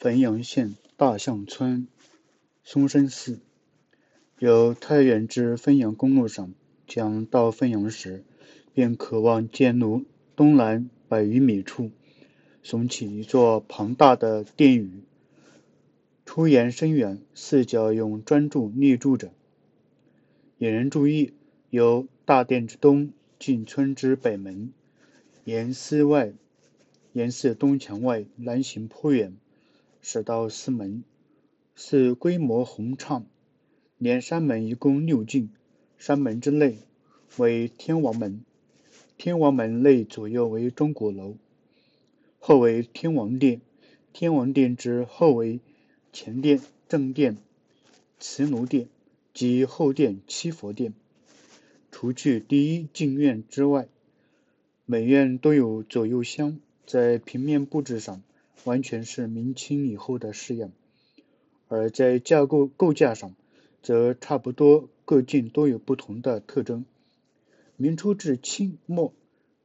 汾阳县大象村松生寺，由太原至汾阳公路上将到汾阳时，便渴望见路东南百余米处，耸起一座庞大的殿宇，出檐深远，四角用砖柱立柱着。引人注意，由大殿之东进村之北门，沿寺外，沿寺东墙外南行颇远。始到寺门，寺规模宏畅，连山门一共六进。山门之内为天王门，天王门内左右为钟鼓楼，后为天王殿。天王殿之后为前殿、正殿、慈奴殿及后殿七佛殿。除去第一进院之外，每院都有左右厢，在平面布置上。完全是明清以后的式样，而在架构构架上，则差不多各进都有不同的特征。明初至清末，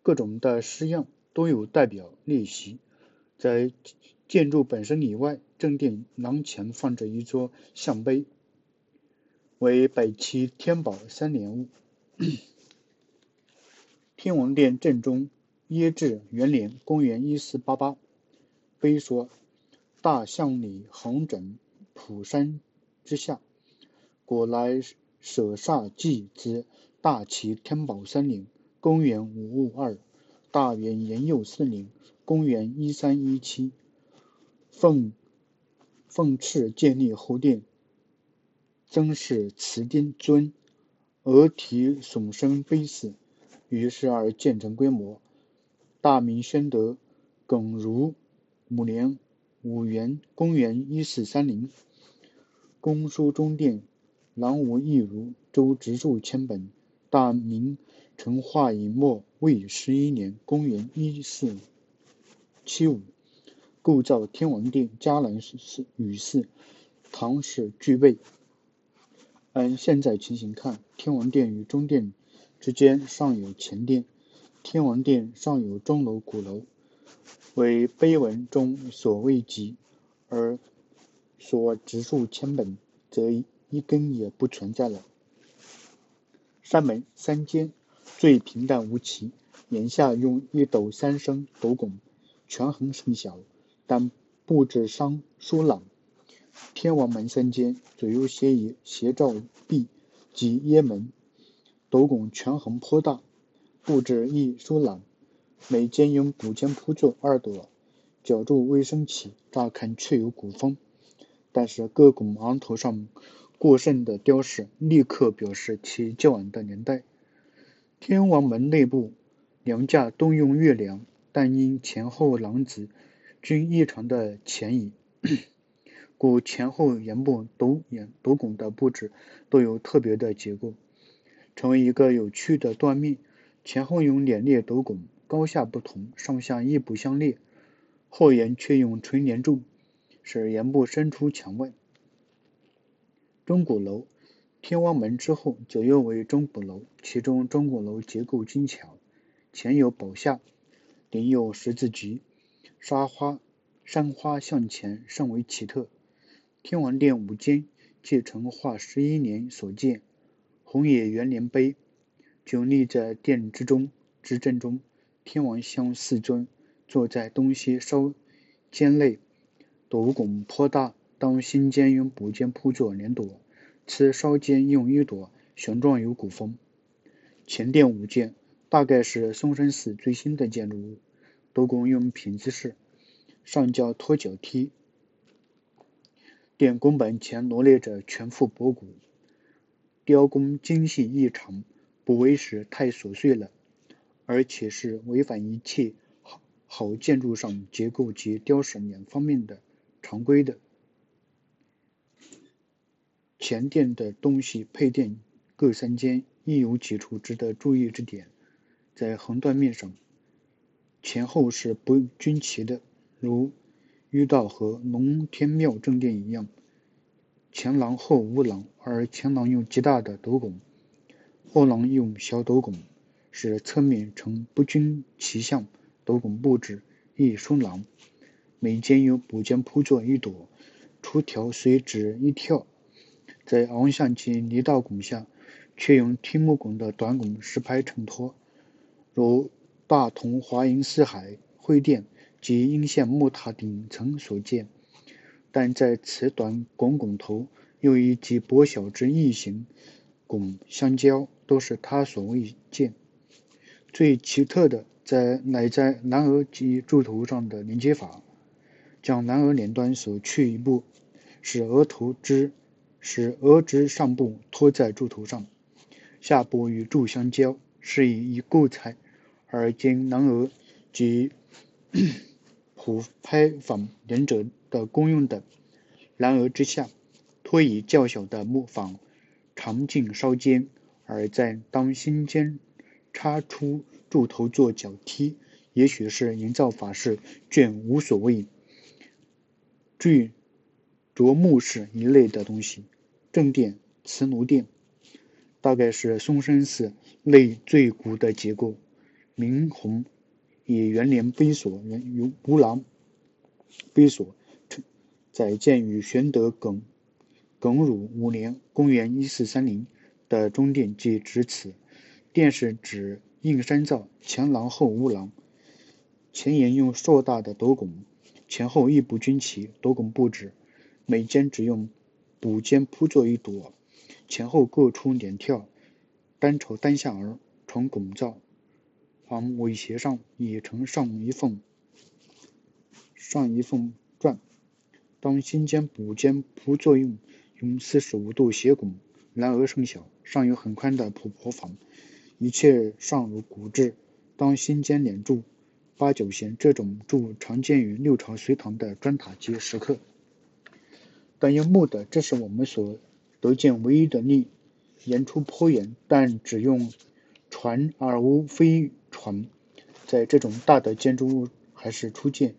各种的式样都有代表列席。在建筑本身以外，正殿廊前放着一座像碑，为北齐天宝三年物。天王殿正中，耶治元年（公元一四八八）。碑说：“大象里横枕普山之下，果来舍煞祭之大齐天宝三年（公元五五二），大元延佑四年（公元一三一七），奉奉敕建立后殿，增饰瓷钉尊，额题耸身碑寺，于是而建成规模。大明宣德耿如。”五年五元，公元一四三零，公书中殿，南无一如，周植数千本。大明成化以末未十一年，公元一四七五，构造天王殿，迦南寺与寺，唐史俱备。按现在情形看，天王殿与中殿之间尚有前殿，天王殿尚有钟楼、鼓楼。为碑文中所未及，而所植树千本，则一根也不存在了。山门三间，最平淡无奇，檐下用一斗三升斗拱，权衡甚小，但布置商疏朗。天王门三间，左右斜倚斜照壁及掖门，斗拱权衡颇大，布置亦疏朗。每间用古间铺座二朵，角柱微升起，乍看确有古风。但是各拱昂头上过剩的雕饰，立刻表示其较晚的年代。天王门内部梁架多用月梁，但因前后廊子均异常的前移，故前后檐部斗檐斗拱的布置都有特别的结构，成为一个有趣的断面。前后用两列斗拱。高下不同，上下亦不相列，后檐却用垂帘柱，使檐部伸出墙外。钟鼓楼，天王门之后，左右为钟鼓楼，其中钟鼓楼结构精巧，前有宝下，顶有十字菊，沙花山花向前，甚为奇特。天王殿五间，借成化十一年所建，红野元年碑，就立在殿之中之正中。天王像四尊，坐在东西稍间内，斗拱颇大。当心间用补间铺座连朵，此稍间用一朵，雄壮有古风。前殿五间，大概是松山寺最新的建筑物。斗拱用品字式，上交托脚梯。殿宫本前罗列着全副博古，雕工精细异常，不为时太琐碎了。而且是违反一切好好建筑上结构及雕饰两方面的常规的。前殿的东西配殿各三间，亦有几处值得注意之点。在横断面上，前后是不均齐的，如遇到和龙天庙正殿一样，前廊后无廊，而前廊用极大的斗拱，后廊用小斗拱。使侧面呈不均齐相，斗拱布置亦疏朗。每间有补间铺作一朵，出条随之一跳。在昂象及离道拱下，却用天木拱的短拱石牌衬托，如大同华阴四海会殿及阴县木塔顶层所见。但在此短拱拱头，又以及薄小之异形拱相交，都是他所未见。最奇特的在乃在南额及柱头上的连接法，将南额两端所去一部，使额头之。使额之上部托在柱头上，下部与柱相交，是以以构材而兼南额及 普拍坊两者的功用等。南额之下，托以较小的木坊，长径稍尖，而在当心间插出柱头做脚踢，也许是营造法式卷无所谓锯琢木式一类的东西。正殿、慈奴殿，大概是嵩山寺内最古的结构。明洪以元年碑所于吴郎碑所，载建于玄德耿耿汝五年（公元一四三零）的中殿即指此。殿是指硬山造，前廊后屋廊，前檐用硕大的斗拱，前后亦不均齐。斗拱布置，每间只用。补间铺作一朵，前后各出两跳，单朝单下而从拱造，房尾斜上也呈上一缝上一缝转。当新间补间铺作用，用四十五度斜拱，然而甚小，上有很宽的普婆房，一切尚如古制。当心间连柱八九弦，这种柱常见于六朝隋唐的砖塔及石刻。但用木的，这是我们所得见唯一的例。言出颇远，但只用船而无飞船，在这种大的建筑物还是初见。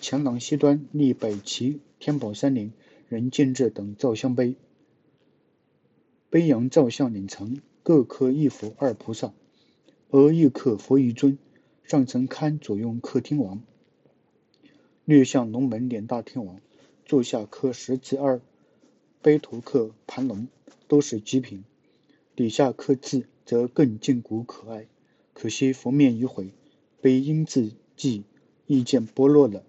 墙廊西端立北齐天宝三年人建制等造像碑，碑阳造像两层，各刻一佛二菩萨，额亦刻佛一尊，上层龛左用刻天王，略像龙门两大天王。座下刻十字二，碑头刻盘龙，都是极品。底下刻字则更劲古可爱。可惜佛面已毁，碑因字迹意见剥落了。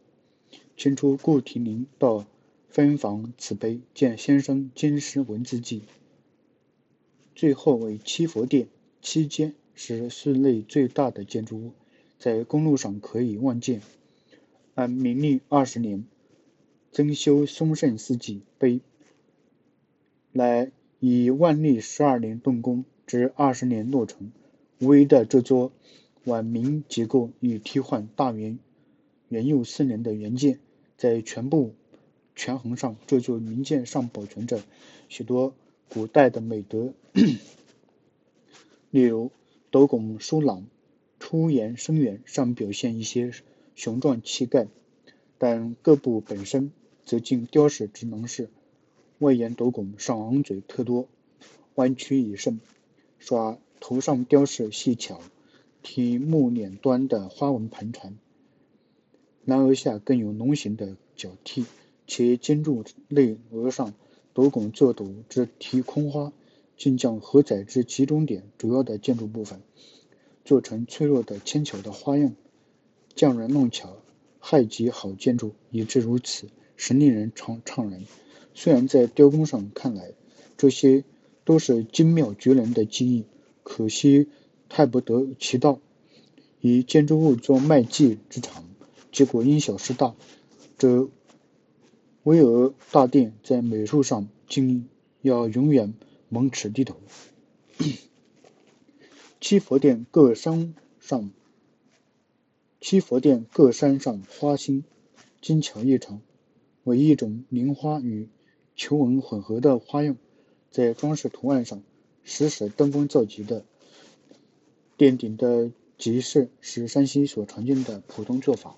清初顾廷林到分房此碑，见先生金石文字记。最后为七佛殿，七间是寺内最大的建筑物，在公路上可以望见。按明历二十年。增修嵩圣寺记碑，乃以万历十二年动工，至二十年落成。无疑的这座晚明结构已替换大元元佑四年的原件，在全部权衡上，这座名建上保存着许多古代的美德，例如斗拱疏朗、出檐深远，上表现一些雄壮气概，但各部本身。则尽雕饰之能事，外檐斗拱上昂嘴特多，弯曲已甚，耍头上雕饰细巧，体木两端的花纹盘缠。南额下更有龙形的角剔，且尖柱内额上斗拱做斗之题空花，竟将荷载之集中点主要的建筑部分，做成脆弱的纤巧的花样，匠人弄巧，害极好建筑，以致如此。实令人怅怅然。虽然在雕工上看来，这些都是精妙绝伦的技艺，可惜太不得其道。以建筑物做卖技之长，结果因小失大。这巍峨大殿在美术上，竟要永远蒙齿低头。七佛殿各山上，七佛殿各山上花心精巧异常。为一种菱花与球纹混合的花样，在装饰图案上，实使登峰造极的。殿顶的集饰是山西所常见的普通做法。